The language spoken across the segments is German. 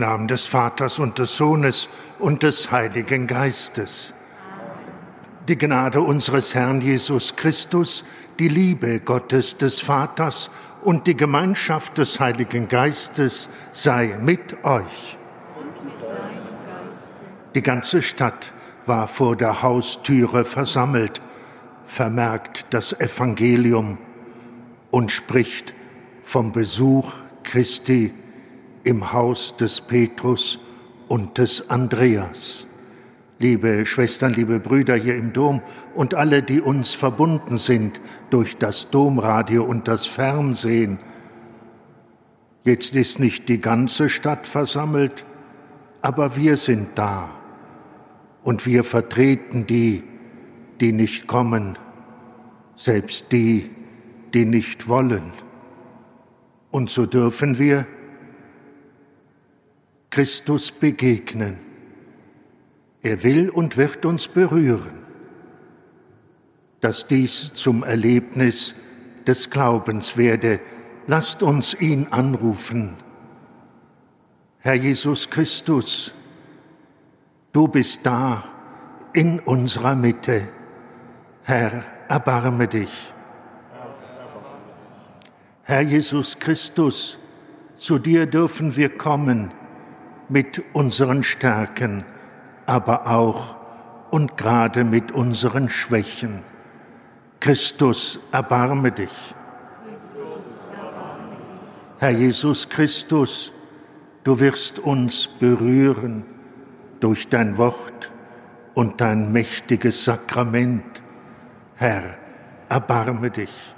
Namen des Vaters und des Sohnes und des Heiligen Geistes. Die Gnade unseres Herrn Jesus Christus, die Liebe Gottes des Vaters und die Gemeinschaft des Heiligen Geistes sei mit euch. Die ganze Stadt war vor der Haustüre versammelt, vermerkt das Evangelium und spricht vom Besuch Christi im Haus des Petrus und des Andreas. Liebe Schwestern, liebe Brüder hier im Dom und alle, die uns verbunden sind durch das Domradio und das Fernsehen, jetzt ist nicht die ganze Stadt versammelt, aber wir sind da und wir vertreten die, die nicht kommen, selbst die, die nicht wollen. Und so dürfen wir Christus begegnen. Er will und wird uns berühren, dass dies zum Erlebnis des Glaubens werde. Lasst uns ihn anrufen. Herr Jesus Christus, du bist da in unserer Mitte. Herr, erbarme dich. Herr Jesus Christus, zu dir dürfen wir kommen mit unseren Stärken, aber auch und gerade mit unseren Schwächen. Christus, erbarme dich. Herr Jesus Christus, du wirst uns berühren durch dein Wort und dein mächtiges Sakrament. Herr, erbarme dich.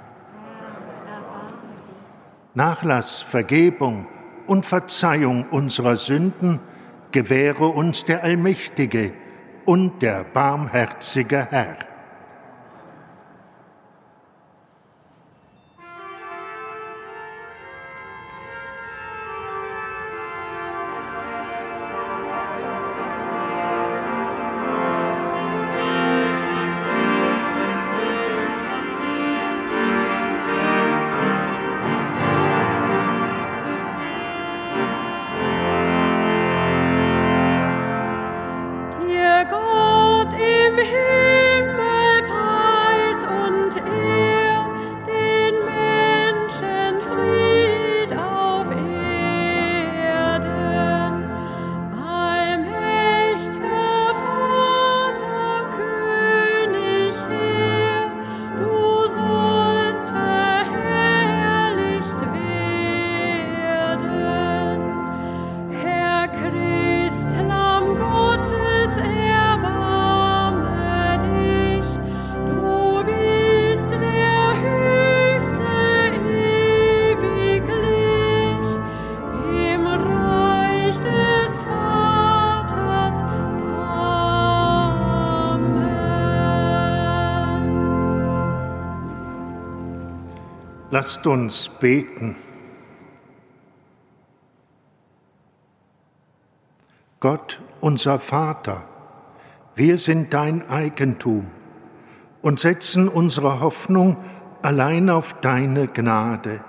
Nachlass, Vergebung, und Verzeihung unserer Sünden gewähre uns der allmächtige und der barmherzige Herr. Lasst uns beten. Gott, unser Vater, wir sind dein Eigentum und setzen unsere Hoffnung allein auf deine Gnade.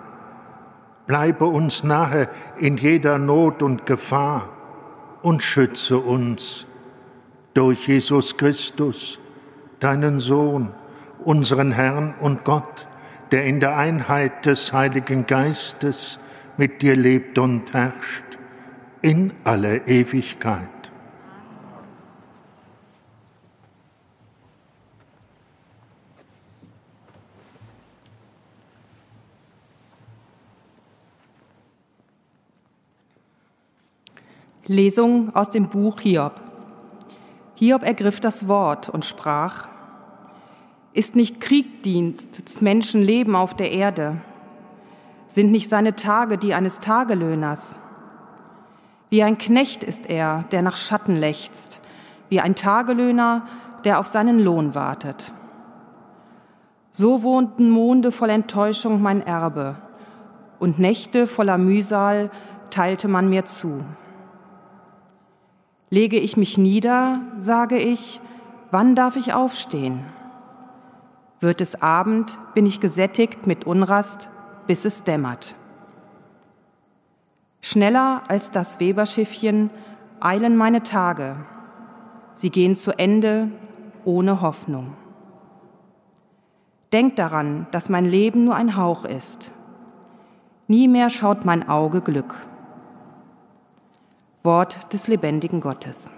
Bleibe uns nahe in jeder Not und Gefahr und schütze uns durch Jesus Christus, deinen Sohn, unseren Herrn und Gott, der in der Einheit des Heiligen Geistes mit dir lebt und herrscht in alle Ewigkeit. Lesung aus dem Buch Hiob. Hiob ergriff das Wort und sprach, ist nicht Kriegdienst des Menschen Leben auf der Erde? Sind nicht seine Tage die eines Tagelöhners? Wie ein Knecht ist er, der nach Schatten lechzt, wie ein Tagelöhner, der auf seinen Lohn wartet. So wohnten Monde voll Enttäuschung mein Erbe, und Nächte voller Mühsal teilte man mir zu. Lege ich mich nieder, sage ich, wann darf ich aufstehen? Wird es Abend, bin ich gesättigt mit Unrast, bis es dämmert. Schneller als das Weberschiffchen eilen meine Tage. Sie gehen zu Ende ohne Hoffnung. Denk daran, dass mein Leben nur ein Hauch ist. Nie mehr schaut mein Auge Glück. Wort des lebendigen Gottes.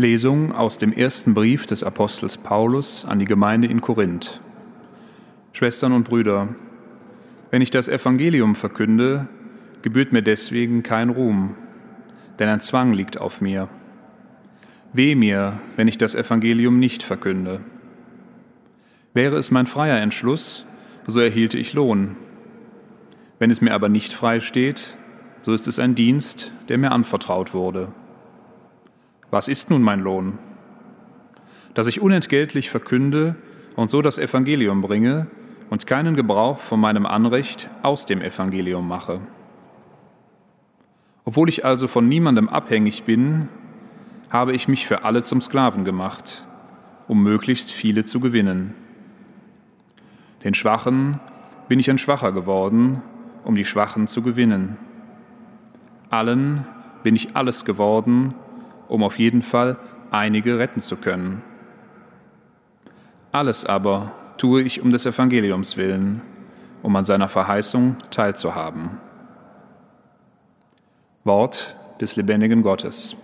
Lesung aus dem ersten Brief des Apostels Paulus an die Gemeinde in Korinth. Schwestern und Brüder, wenn ich das Evangelium verkünde, gebührt mir deswegen kein Ruhm, denn ein Zwang liegt auf mir. Weh mir, wenn ich das Evangelium nicht verkünde. Wäre es mein freier Entschluss, so erhielte ich Lohn. Wenn es mir aber nicht frei steht, so ist es ein Dienst, der mir anvertraut wurde. Was ist nun mein Lohn? Dass ich unentgeltlich verkünde und so das Evangelium bringe und keinen Gebrauch von meinem Anrecht aus dem Evangelium mache. Obwohl ich also von niemandem abhängig bin, habe ich mich für alle zum Sklaven gemacht, um möglichst viele zu gewinnen. Den Schwachen bin ich ein Schwacher geworden, um die Schwachen zu gewinnen. Allen bin ich alles geworden, um auf jeden Fall einige retten zu können. Alles aber tue ich um des Evangeliums willen, um an seiner Verheißung teilzuhaben. Wort des lebendigen Gottes.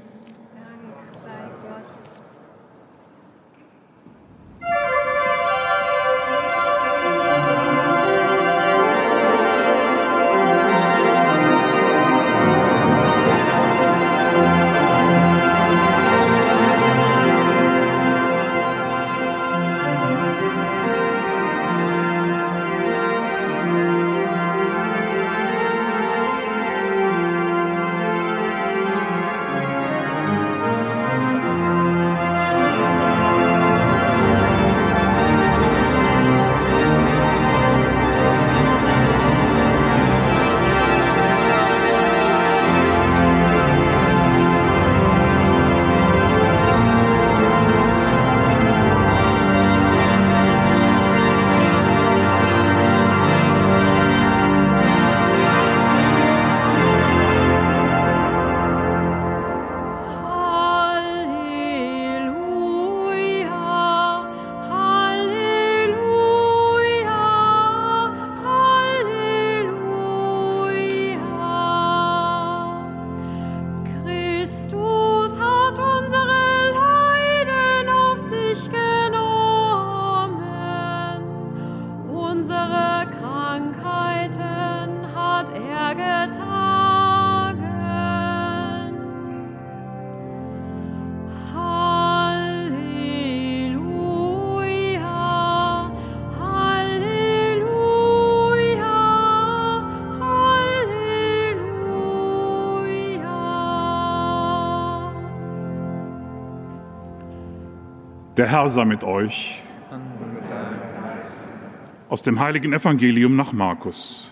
Der Herr sei mit euch. Aus dem heiligen Evangelium nach Markus.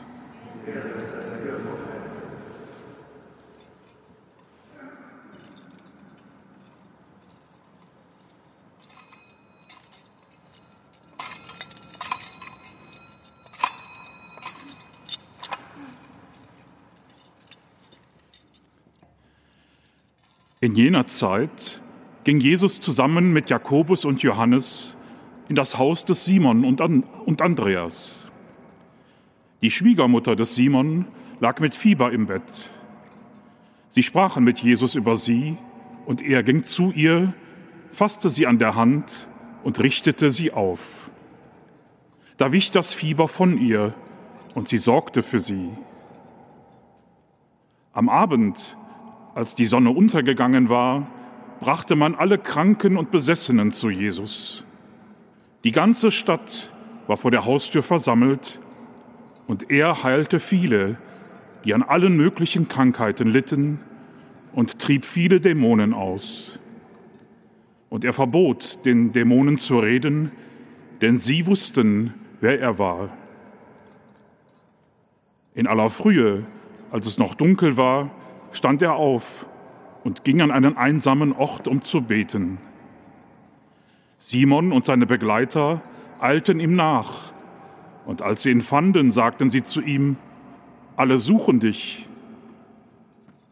In jener Zeit ging Jesus zusammen mit Jakobus und Johannes in das Haus des Simon und, und Andreas. Die Schwiegermutter des Simon lag mit Fieber im Bett. Sie sprachen mit Jesus über sie, und er ging zu ihr, fasste sie an der Hand und richtete sie auf. Da wich das Fieber von ihr, und sie sorgte für sie. Am Abend, als die Sonne untergegangen war, brachte man alle Kranken und Besessenen zu Jesus. Die ganze Stadt war vor der Haustür versammelt und er heilte viele, die an allen möglichen Krankheiten litten und trieb viele Dämonen aus. Und er verbot den Dämonen zu reden, denn sie wussten, wer er war. In aller Frühe, als es noch dunkel war, stand er auf und ging an einen einsamen Ort, um zu beten. Simon und seine Begleiter eilten ihm nach, und als sie ihn fanden, sagten sie zu ihm, alle suchen dich.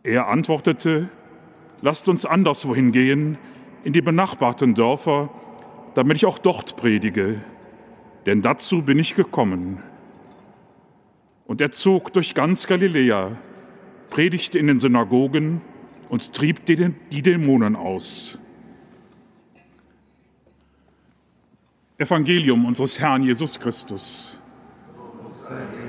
Er antwortete, lasst uns anderswohin gehen, in die benachbarten Dörfer, damit ich auch dort predige, denn dazu bin ich gekommen. Und er zog durch ganz Galiläa, predigte in den Synagogen und trieb die Dämonen aus. Evangelium unseres Herrn Jesus Christus. Halleluja,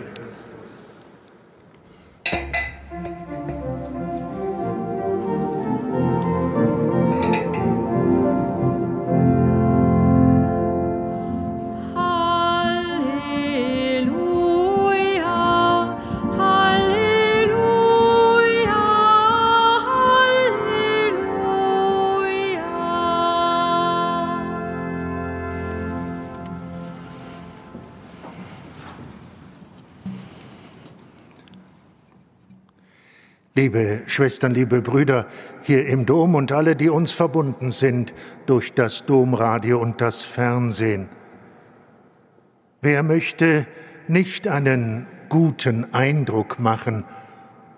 Liebe Schwestern, liebe Brüder hier im Dom und alle, die uns verbunden sind durch das Domradio und das Fernsehen. Wer möchte nicht einen guten Eindruck machen?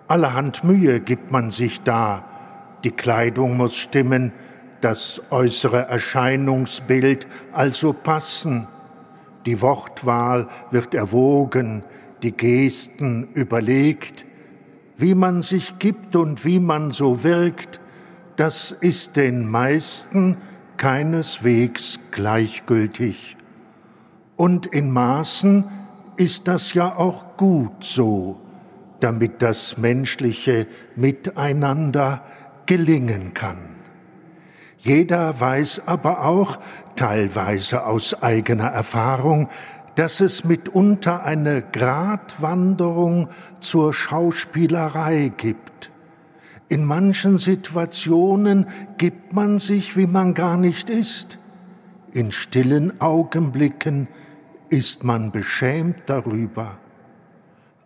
Allerhand Mühe gibt man sich da. Die Kleidung muss stimmen, das äußere Erscheinungsbild also passen. Die Wortwahl wird erwogen, die Gesten überlegt. Wie man sich gibt und wie man so wirkt, das ist den meisten keineswegs gleichgültig. Und in Maßen ist das ja auch gut so, damit das menschliche Miteinander gelingen kann. Jeder weiß aber auch, teilweise aus eigener Erfahrung, dass es mitunter eine Gratwanderung zur Schauspielerei gibt. In manchen Situationen gibt man sich, wie man gar nicht ist. In stillen Augenblicken ist man beschämt darüber.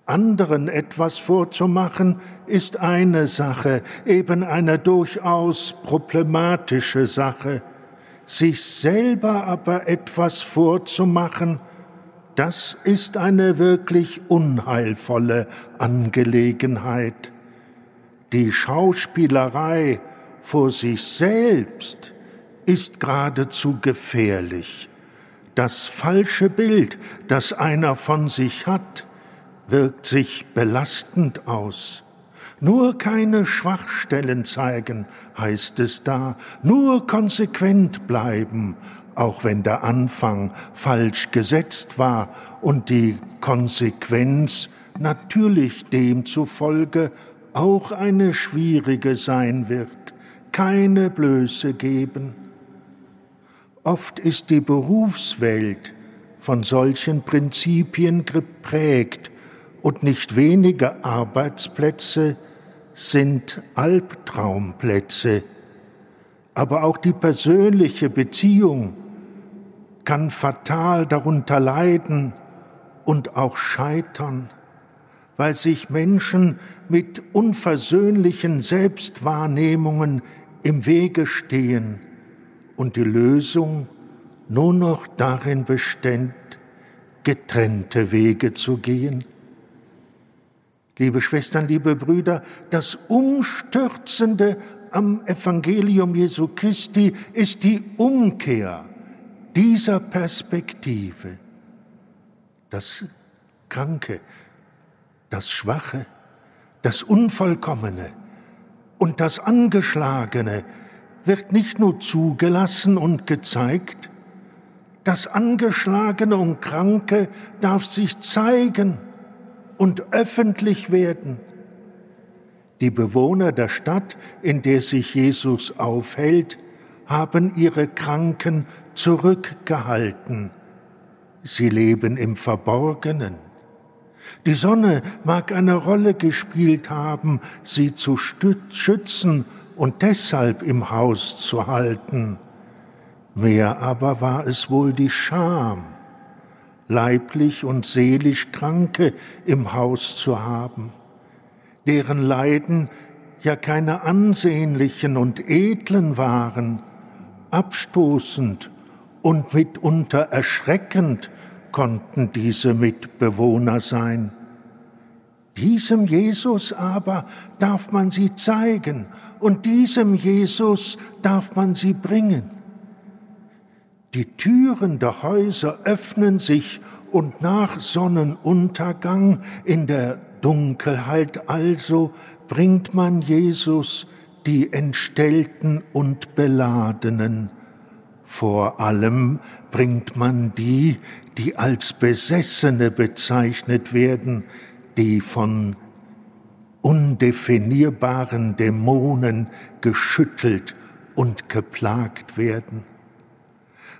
Anderen etwas vorzumachen ist eine Sache, eben eine durchaus problematische Sache. Sich selber aber etwas vorzumachen, das ist eine wirklich unheilvolle Angelegenheit. Die Schauspielerei vor sich selbst ist geradezu gefährlich. Das falsche Bild, das einer von sich hat, wirkt sich belastend aus. Nur keine Schwachstellen zeigen, heißt es da, nur konsequent bleiben, auch wenn der Anfang falsch gesetzt war und die Konsequenz natürlich demzufolge auch eine schwierige sein wird, keine Blöße geben. Oft ist die Berufswelt von solchen Prinzipien geprägt und nicht wenige Arbeitsplätze sind Albtraumplätze. Aber auch die persönliche Beziehung kann fatal darunter leiden und auch scheitern, weil sich Menschen mit unversöhnlichen Selbstwahrnehmungen im Wege stehen und die Lösung nur noch darin bestand, getrennte Wege zu gehen. Liebe Schwestern, liebe Brüder, das Umstürzende am Evangelium Jesu Christi ist die Umkehr dieser Perspektive. Das Kranke, das Schwache, das Unvollkommene und das Angeschlagene wird nicht nur zugelassen und gezeigt, das Angeschlagene und Kranke darf sich zeigen und öffentlich werden. Die Bewohner der Stadt, in der sich Jesus aufhält, haben ihre Kranken zurückgehalten. Sie leben im Verborgenen. Die Sonne mag eine Rolle gespielt haben, sie zu schützen und deshalb im Haus zu halten. Mehr aber war es wohl die Scham, leiblich und seelisch Kranke im Haus zu haben, deren Leiden ja keine ansehnlichen und edlen waren, abstoßend und mitunter erschreckend konnten diese Mitbewohner sein. Diesem Jesus aber darf man sie zeigen und diesem Jesus darf man sie bringen. Die Türen der Häuser öffnen sich und nach Sonnenuntergang in der Dunkelheit also bringt man Jesus die Entstellten und Beladenen. Vor allem bringt man die, die als Besessene bezeichnet werden, die von undefinierbaren Dämonen geschüttelt und geplagt werden.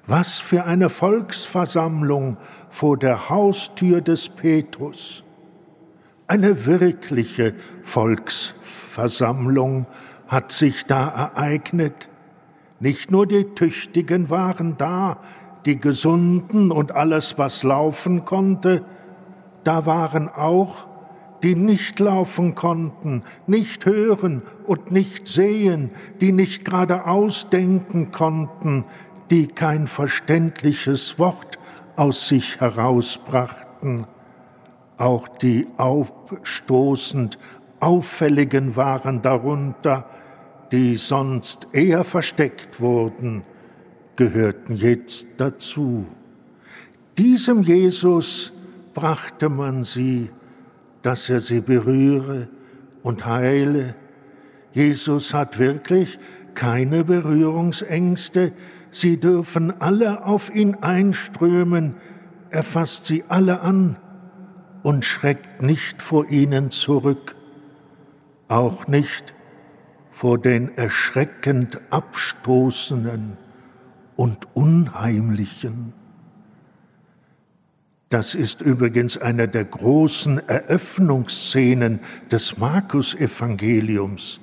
Was für eine Volksversammlung vor der Haustür des Petrus. Eine wirkliche Volksversammlung hat sich da ereignet. Nicht nur die Tüchtigen waren da, die Gesunden und alles, was laufen konnte, da waren auch die nicht laufen konnten, nicht hören und nicht sehen, die nicht geradeaus denken konnten, die kein verständliches Wort aus sich herausbrachten. Auch die aufstoßend Auffälligen waren darunter, die sonst eher versteckt wurden, gehörten jetzt dazu. Diesem Jesus brachte man sie, dass er sie berühre und heile. Jesus hat wirklich keine Berührungsängste, sie dürfen alle auf ihn einströmen, er fasst sie alle an und schreckt nicht vor ihnen zurück, auch nicht vor den erschreckend Abstoßenden und Unheimlichen. Das ist übrigens eine der großen Eröffnungsszenen des Markus-Evangeliums.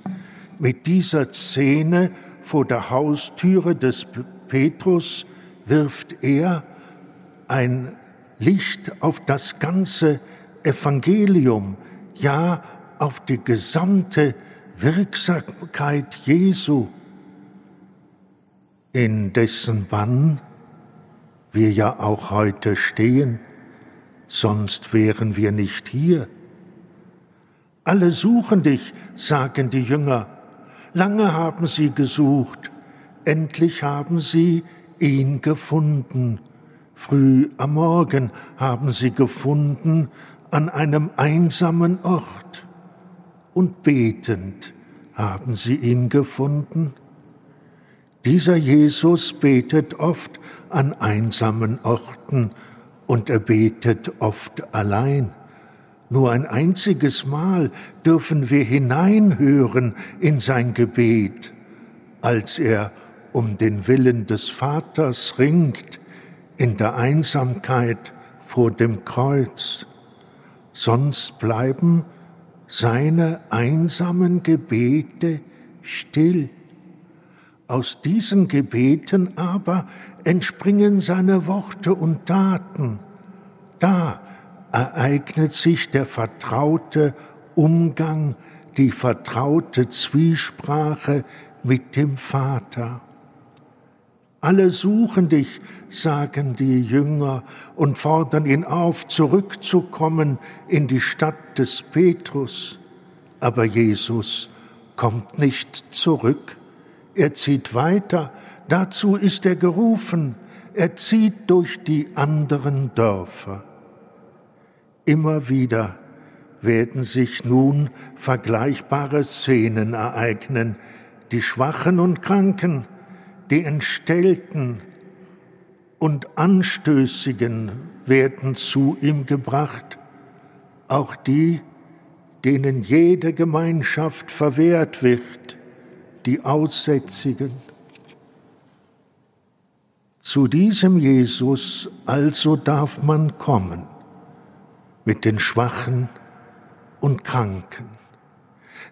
Mit dieser Szene vor der Haustüre des Petrus wirft er ein Licht auf das ganze Evangelium, ja auf die gesamte Wirksamkeit Jesu, in dessen Bann wir ja auch heute stehen, sonst wären wir nicht hier. Alle suchen dich, sagen die Jünger, lange haben sie gesucht, Endlich haben sie ihn gefunden. Früh am Morgen haben sie gefunden an einem einsamen Ort. Und betend haben sie ihn gefunden. Dieser Jesus betet oft an einsamen Orten und er betet oft allein. Nur ein einziges Mal dürfen wir hineinhören in sein Gebet, als er um den Willen des Vaters ringt in der Einsamkeit vor dem Kreuz. Sonst bleiben seine einsamen Gebete still. Aus diesen Gebeten aber entspringen seine Worte und Taten. Da ereignet sich der vertraute Umgang, die vertraute Zwiesprache mit dem Vater. Alle suchen dich, sagen die Jünger und fordern ihn auf, zurückzukommen in die Stadt des Petrus. Aber Jesus kommt nicht zurück. Er zieht weiter, dazu ist er gerufen, er zieht durch die anderen Dörfer. Immer wieder werden sich nun vergleichbare Szenen ereignen. Die Schwachen und Kranken, die Entstellten und Anstößigen werden zu ihm gebracht, auch die, denen jede Gemeinschaft verwehrt wird, die Aussätzigen. Zu diesem Jesus also darf man kommen mit den Schwachen und Kranken.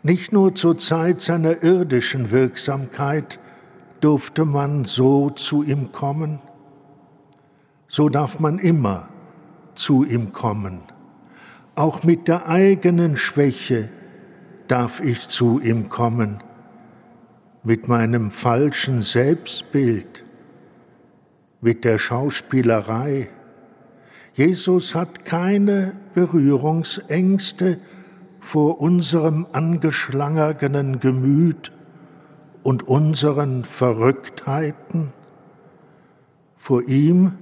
Nicht nur zur Zeit seiner irdischen Wirksamkeit durfte man so zu ihm kommen, so darf man immer zu ihm kommen. Auch mit der eigenen Schwäche darf ich zu ihm kommen, mit meinem falschen Selbstbild, mit der Schauspielerei, Jesus hat keine Berührungsängste vor unserem angeschlangenen Gemüt und unseren Verrücktheiten. Vor ihm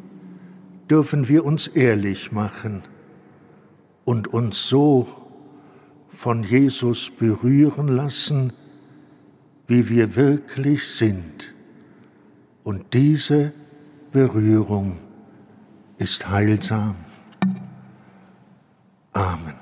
dürfen wir uns ehrlich machen und uns so von Jesus berühren lassen, wie wir wirklich sind. Und diese Berührung ist heilsam. Amen.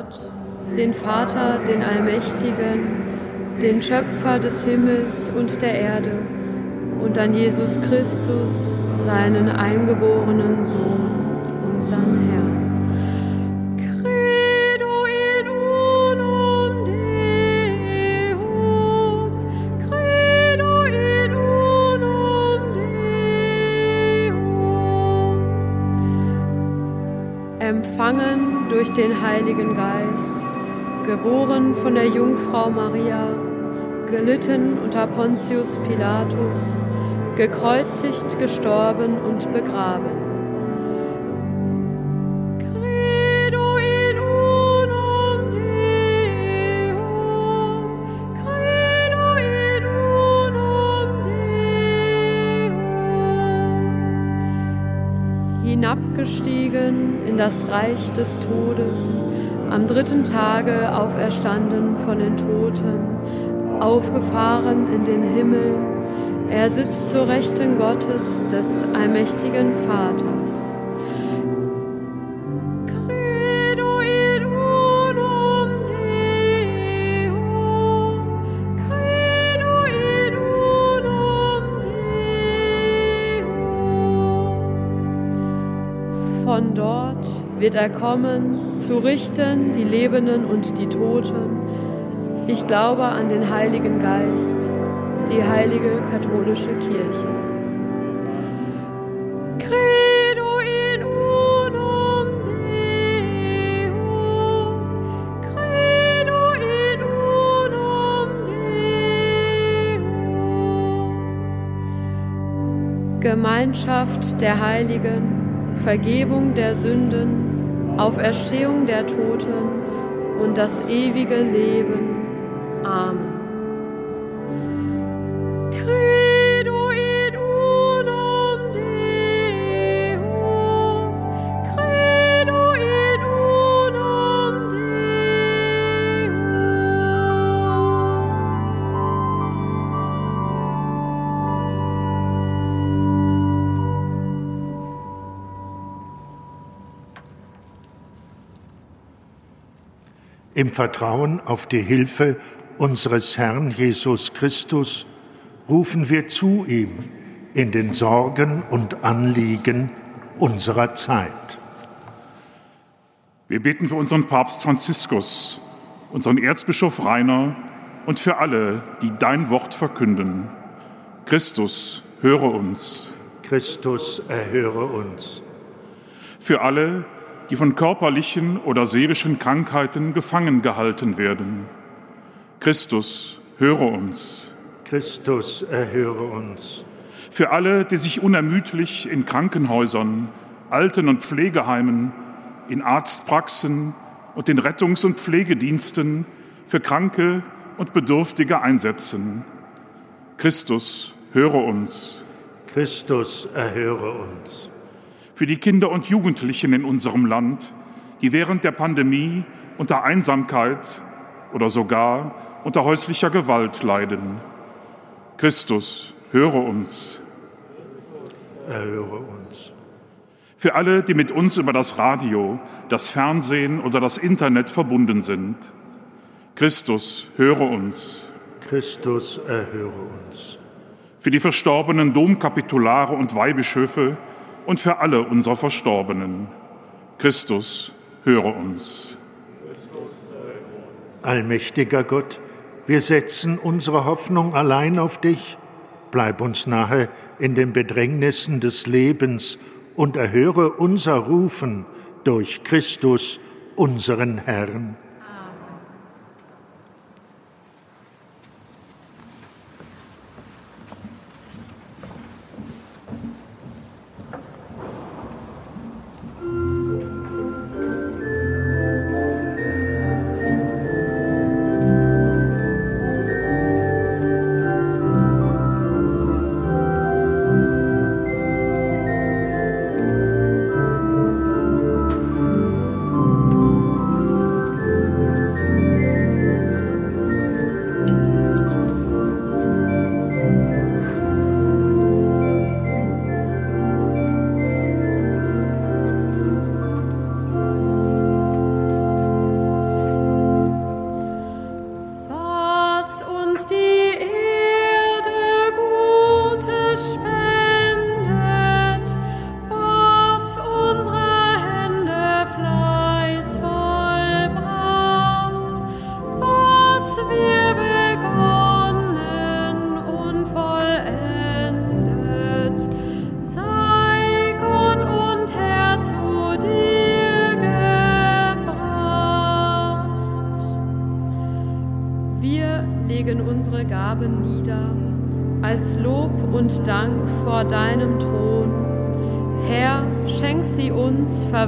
Gott, den Vater, den Allmächtigen, den Schöpfer des Himmels und der Erde und an Jesus Christus, seinen eingeborenen Sohn, unseren Herrn. Durch den Heiligen Geist, geboren von der Jungfrau Maria, gelitten unter Pontius Pilatus, gekreuzigt, gestorben und begraben. Das Reich des Todes, am dritten Tage auferstanden von den Toten, aufgefahren in den Himmel, Er sitzt zur Rechten Gottes des allmächtigen Vaters. Wird er kommen, zu richten die Lebenden und die Toten. Ich glaube an den Heiligen Geist, die heilige katholische Kirche. Gemeinschaft der Heiligen, Vergebung der Sünden, Auferstehung der Toten und das ewige Leben. Amen. Im Vertrauen auf die Hilfe unseres Herrn Jesus Christus rufen wir zu ihm in den Sorgen und Anliegen unserer Zeit. Wir beten für unseren Papst Franziskus, unseren Erzbischof Rainer und für alle, die dein Wort verkünden. Christus, höre uns. Christus, erhöre uns. Für alle, die von körperlichen oder seelischen Krankheiten gefangen gehalten werden. Christus, höre uns. Christus, erhöre uns. Für alle, die sich unermüdlich in Krankenhäusern, Alten- und Pflegeheimen, in Arztpraxen und den Rettungs- und Pflegediensten für Kranke und Bedürftige einsetzen. Christus, höre uns. Christus, erhöre uns. Für die Kinder und Jugendlichen in unserem Land, die während der Pandemie unter Einsamkeit oder sogar unter häuslicher Gewalt leiden. Christus, höre uns. Erhöre uns. Für alle, die mit uns über das Radio, das Fernsehen oder das Internet verbunden sind. Christus, höre uns. Christus, erhöre uns. Für die verstorbenen Domkapitulare und Weihbischöfe und für alle unserer Verstorbenen. Christus, höre uns. Allmächtiger Gott, wir setzen unsere Hoffnung allein auf dich. Bleib uns nahe in den Bedrängnissen des Lebens und erhöre unser Rufen durch Christus, unseren Herrn.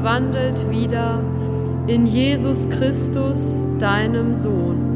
Verwandelt wieder in Jesus Christus, deinem Sohn.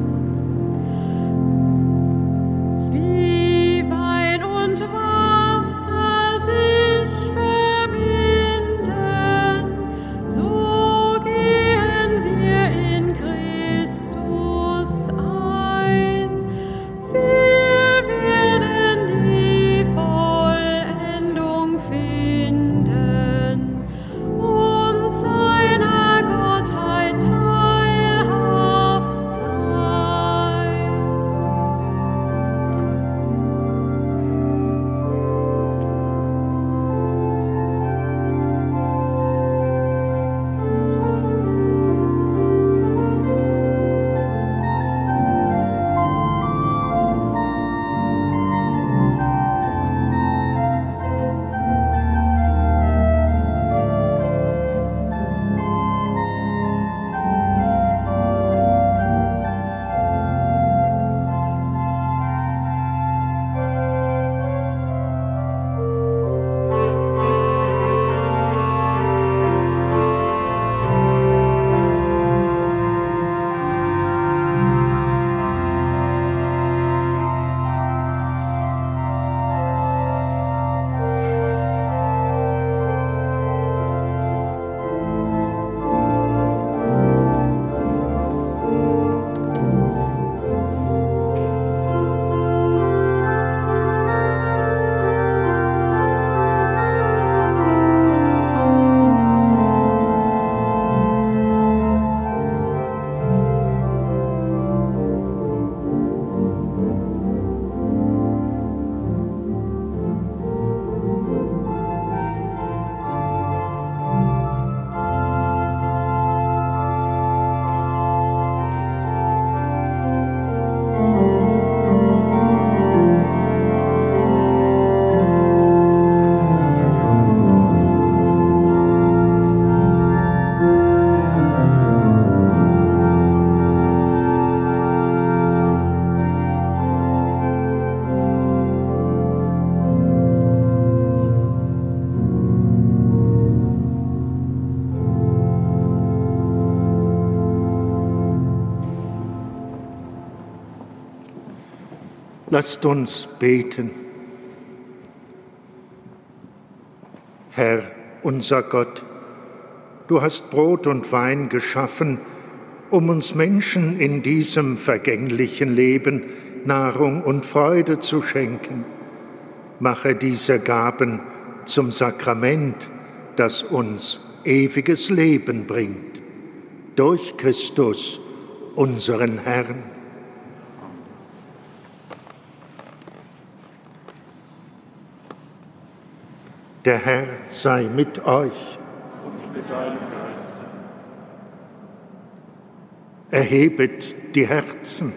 Lasst uns beten. Herr, unser Gott, du hast Brot und Wein geschaffen, um uns Menschen in diesem vergänglichen Leben Nahrung und Freude zu schenken. Mache diese Gaben zum Sakrament, das uns ewiges Leben bringt. Durch Christus, unseren Herrn. Der Herr sei mit euch. Erhebet die Herzen.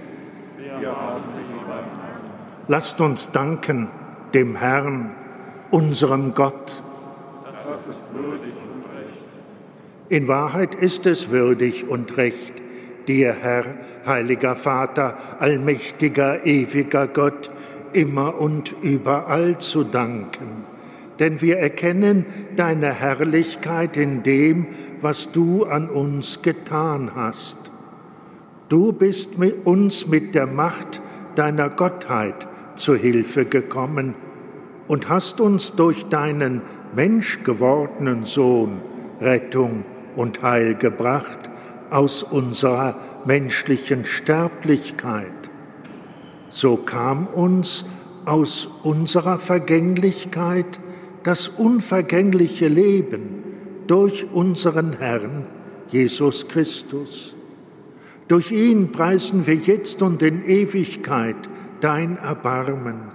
Lasst uns danken dem Herrn, unserem Gott. In Wahrheit ist es würdig und recht, dir, Herr, heiliger Vater, allmächtiger, ewiger Gott, immer und überall zu danken. Denn wir erkennen deine Herrlichkeit in dem, was du an uns getan hast. Du bist mit uns mit der Macht deiner Gottheit zu Hilfe gekommen und hast uns durch deinen menschgewordenen Sohn Rettung und Heil gebracht aus unserer menschlichen Sterblichkeit. So kam uns aus unserer Vergänglichkeit das unvergängliche Leben durch unseren Herrn Jesus Christus. Durch ihn preisen wir jetzt und in Ewigkeit dein Erbarmen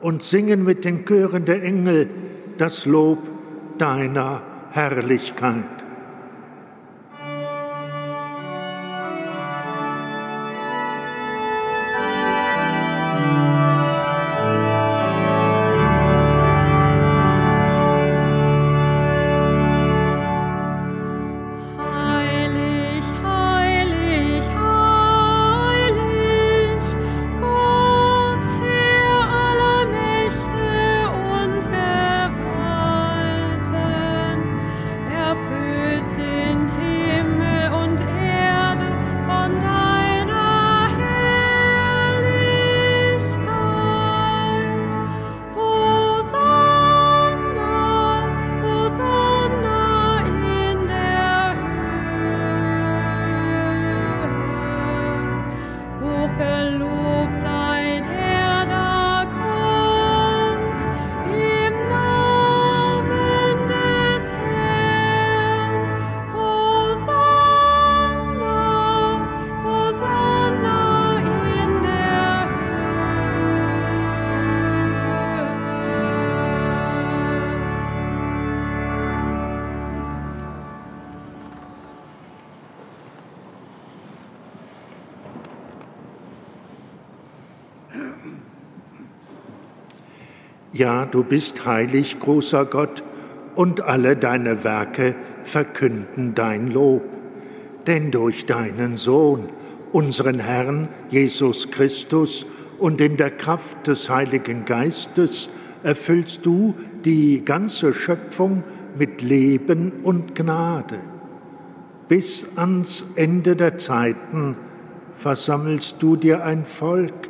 und singen mit den Chören der Engel das Lob deiner Herrlichkeit. Ja, du bist heilig, großer Gott, und alle deine Werke verkünden dein Lob. Denn durch deinen Sohn, unseren Herrn Jesus Christus, und in der Kraft des Heiligen Geistes erfüllst du die ganze Schöpfung mit Leben und Gnade. Bis ans Ende der Zeiten versammelst du dir ein Volk,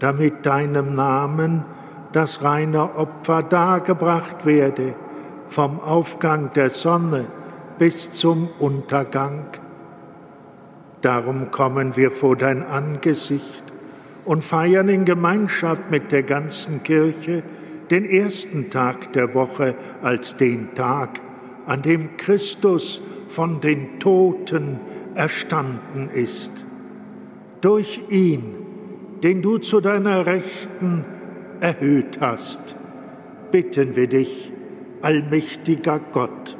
damit deinem Namen das reine Opfer dargebracht werde, vom Aufgang der Sonne bis zum Untergang. Darum kommen wir vor dein Angesicht und feiern in Gemeinschaft mit der ganzen Kirche den ersten Tag der Woche als den Tag, an dem Christus von den Toten erstanden ist. Durch ihn, den du zu deiner Rechten erhöht hast, bitten wir dich, allmächtiger Gott.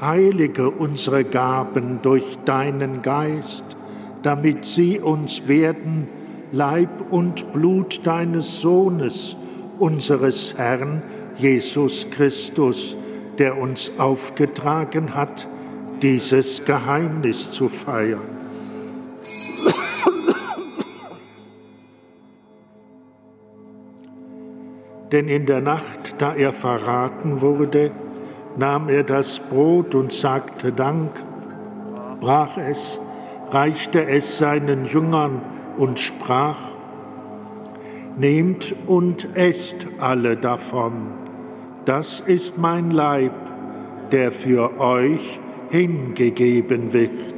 Heilige unsere Gaben durch deinen Geist, damit sie uns werden Leib und Blut deines Sohnes, unseres Herrn Jesus Christus, der uns aufgetragen hat, dieses Geheimnis zu feiern. Denn in der Nacht, da er verraten wurde, nahm er das Brot und sagte Dank, brach es, reichte es seinen Jüngern und sprach, Nehmt und esst alle davon, das ist mein Leib, der für euch hingegeben wird.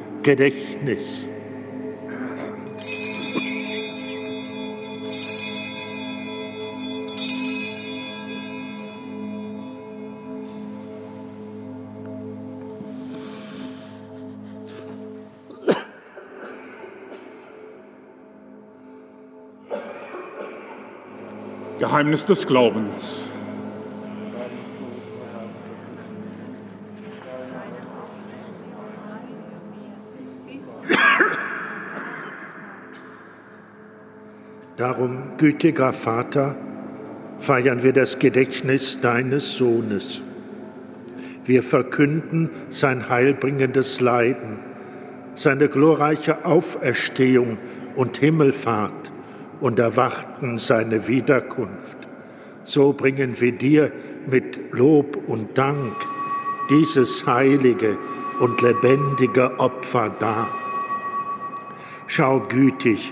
Gedächtnis. Geheimnis des Glaubens. Gütiger Vater, feiern wir das Gedächtnis deines Sohnes. Wir verkünden sein heilbringendes Leiden, seine glorreiche Auferstehung und Himmelfahrt und erwarten seine Wiederkunft. So bringen wir dir mit Lob und Dank dieses heilige und lebendige Opfer dar. Schau gütig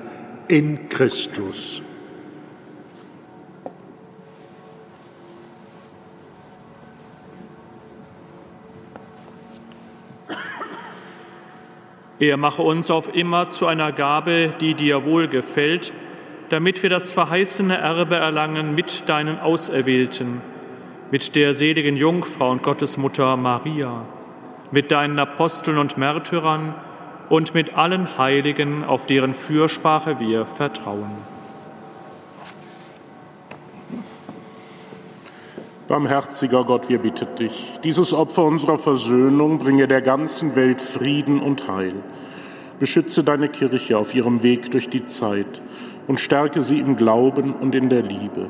in Christus. Er mache uns auf immer zu einer Gabe, die dir wohlgefällt, damit wir das verheißene Erbe erlangen mit deinen Auserwählten, mit der seligen Jungfrau und Gottesmutter Maria, mit deinen Aposteln und Märtyrern, und mit allen Heiligen, auf deren Fürsprache wir vertrauen. Barmherziger Gott, wir bitten dich, dieses Opfer unserer Versöhnung bringe der ganzen Welt Frieden und Heil. Beschütze deine Kirche auf ihrem Weg durch die Zeit und stärke sie im Glauben und in der Liebe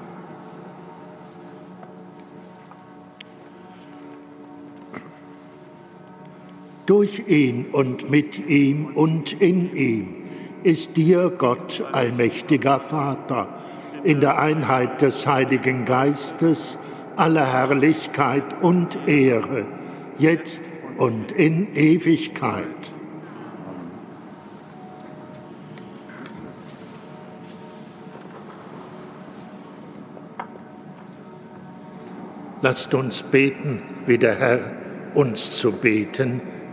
Durch ihn und mit ihm und in ihm ist dir Gott, allmächtiger Vater, in der Einheit des Heiligen Geistes alle Herrlichkeit und Ehre, jetzt und in Ewigkeit. Lasst uns beten, wie der Herr uns zu beten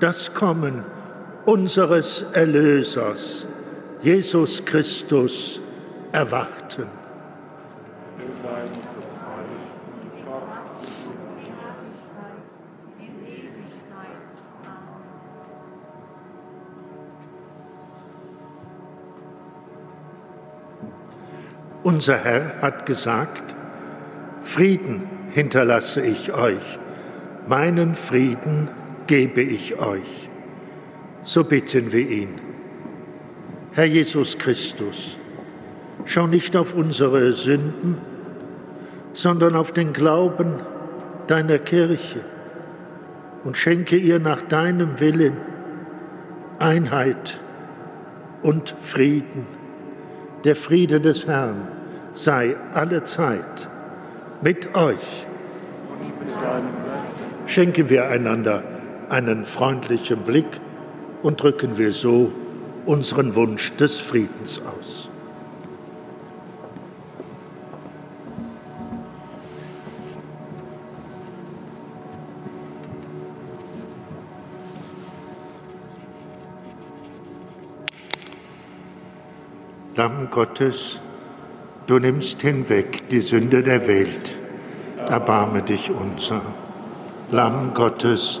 das Kommen unseres Erlösers, Jesus Christus, erwarten. Unser Herr hat gesagt, Frieden hinterlasse ich euch, meinen Frieden gebe ich euch. So bitten wir ihn. Herr Jesus Christus, schau nicht auf unsere Sünden, sondern auf den Glauben deiner Kirche und schenke ihr nach deinem Willen Einheit und Frieden der Friede des Herrn sei alle Zeit mit euch. Schenken wir einander einen freundlichen Blick und drücken wir so unseren Wunsch des Friedens aus. Lamm Gottes, du nimmst hinweg die Sünde der Welt, erbarme dich unser. Lamm Gottes,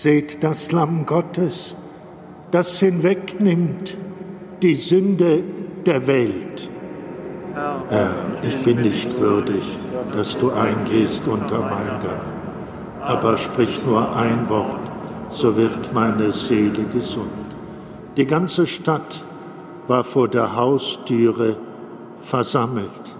Seht das Lamm Gottes, das hinwegnimmt die Sünde der Welt. Herr, ich bin nicht würdig, dass du eingehst unter mein Dach, aber sprich nur ein Wort, so wird meine Seele gesund. Die ganze Stadt war vor der Haustüre versammelt.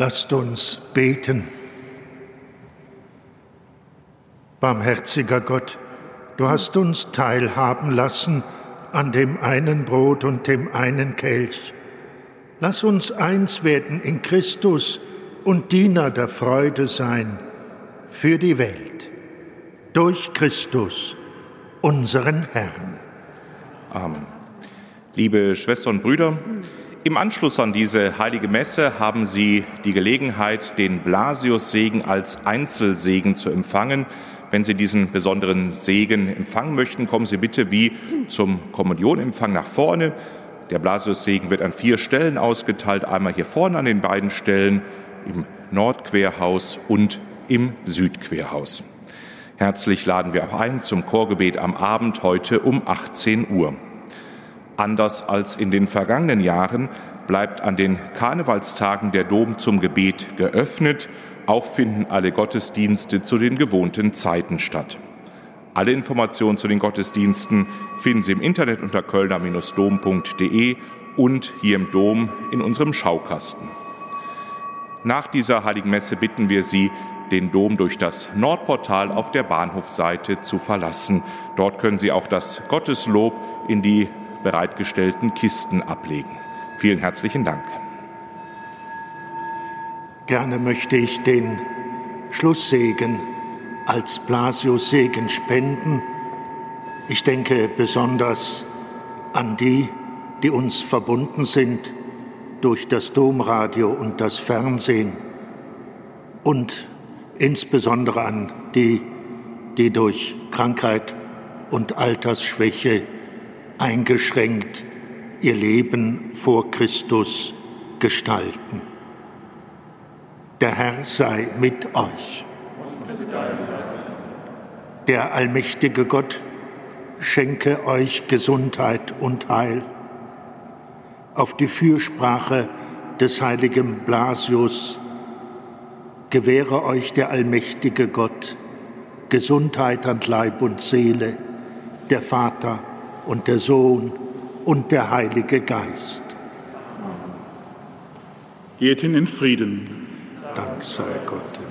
Lasst uns beten. Barmherziger Gott, du hast uns teilhaben lassen an dem einen Brot und dem einen Kelch. Lass uns eins werden in Christus und Diener der Freude sein für die Welt. Durch Christus, unseren Herrn. Amen. Liebe Schwestern und Brüder, im Anschluss an diese heilige Messe haben Sie die Gelegenheit, den Blasiussegen als Einzelsegen zu empfangen. Wenn Sie diesen besonderen Segen empfangen möchten, kommen Sie bitte wie zum Kommunionempfang nach vorne. Der Blasiussegen wird an vier Stellen ausgeteilt, einmal hier vorne an den beiden Stellen, im Nordquerhaus und im Südquerhaus. Herzlich laden wir auch ein zum Chorgebet am Abend heute um 18 Uhr. Anders als in den vergangenen Jahren bleibt an den Karnevalstagen der Dom zum Gebet geöffnet. Auch finden alle Gottesdienste zu den gewohnten Zeiten statt. Alle Informationen zu den Gottesdiensten finden Sie im Internet unter kölner-dom.de und hier im Dom in unserem Schaukasten. Nach dieser heiligen Messe bitten wir Sie, den Dom durch das Nordportal auf der Bahnhofseite zu verlassen. Dort können Sie auch das Gotteslob in die bereitgestellten Kisten ablegen. Vielen herzlichen Dank. Gerne möchte ich den Schlusssegen als Blasius-Segen spenden. Ich denke besonders an die, die uns verbunden sind durch das Domradio und das Fernsehen und insbesondere an die, die durch Krankheit und Altersschwäche eingeschränkt ihr Leben vor Christus gestalten. Der Herr sei mit euch. Der allmächtige Gott schenke euch Gesundheit und Heil. Auf die Fürsprache des heiligen Blasius gewähre euch der allmächtige Gott Gesundheit an Leib und Seele, der Vater und der Sohn und der Heilige Geist. Geht hin in Frieden. Dank sei Gott.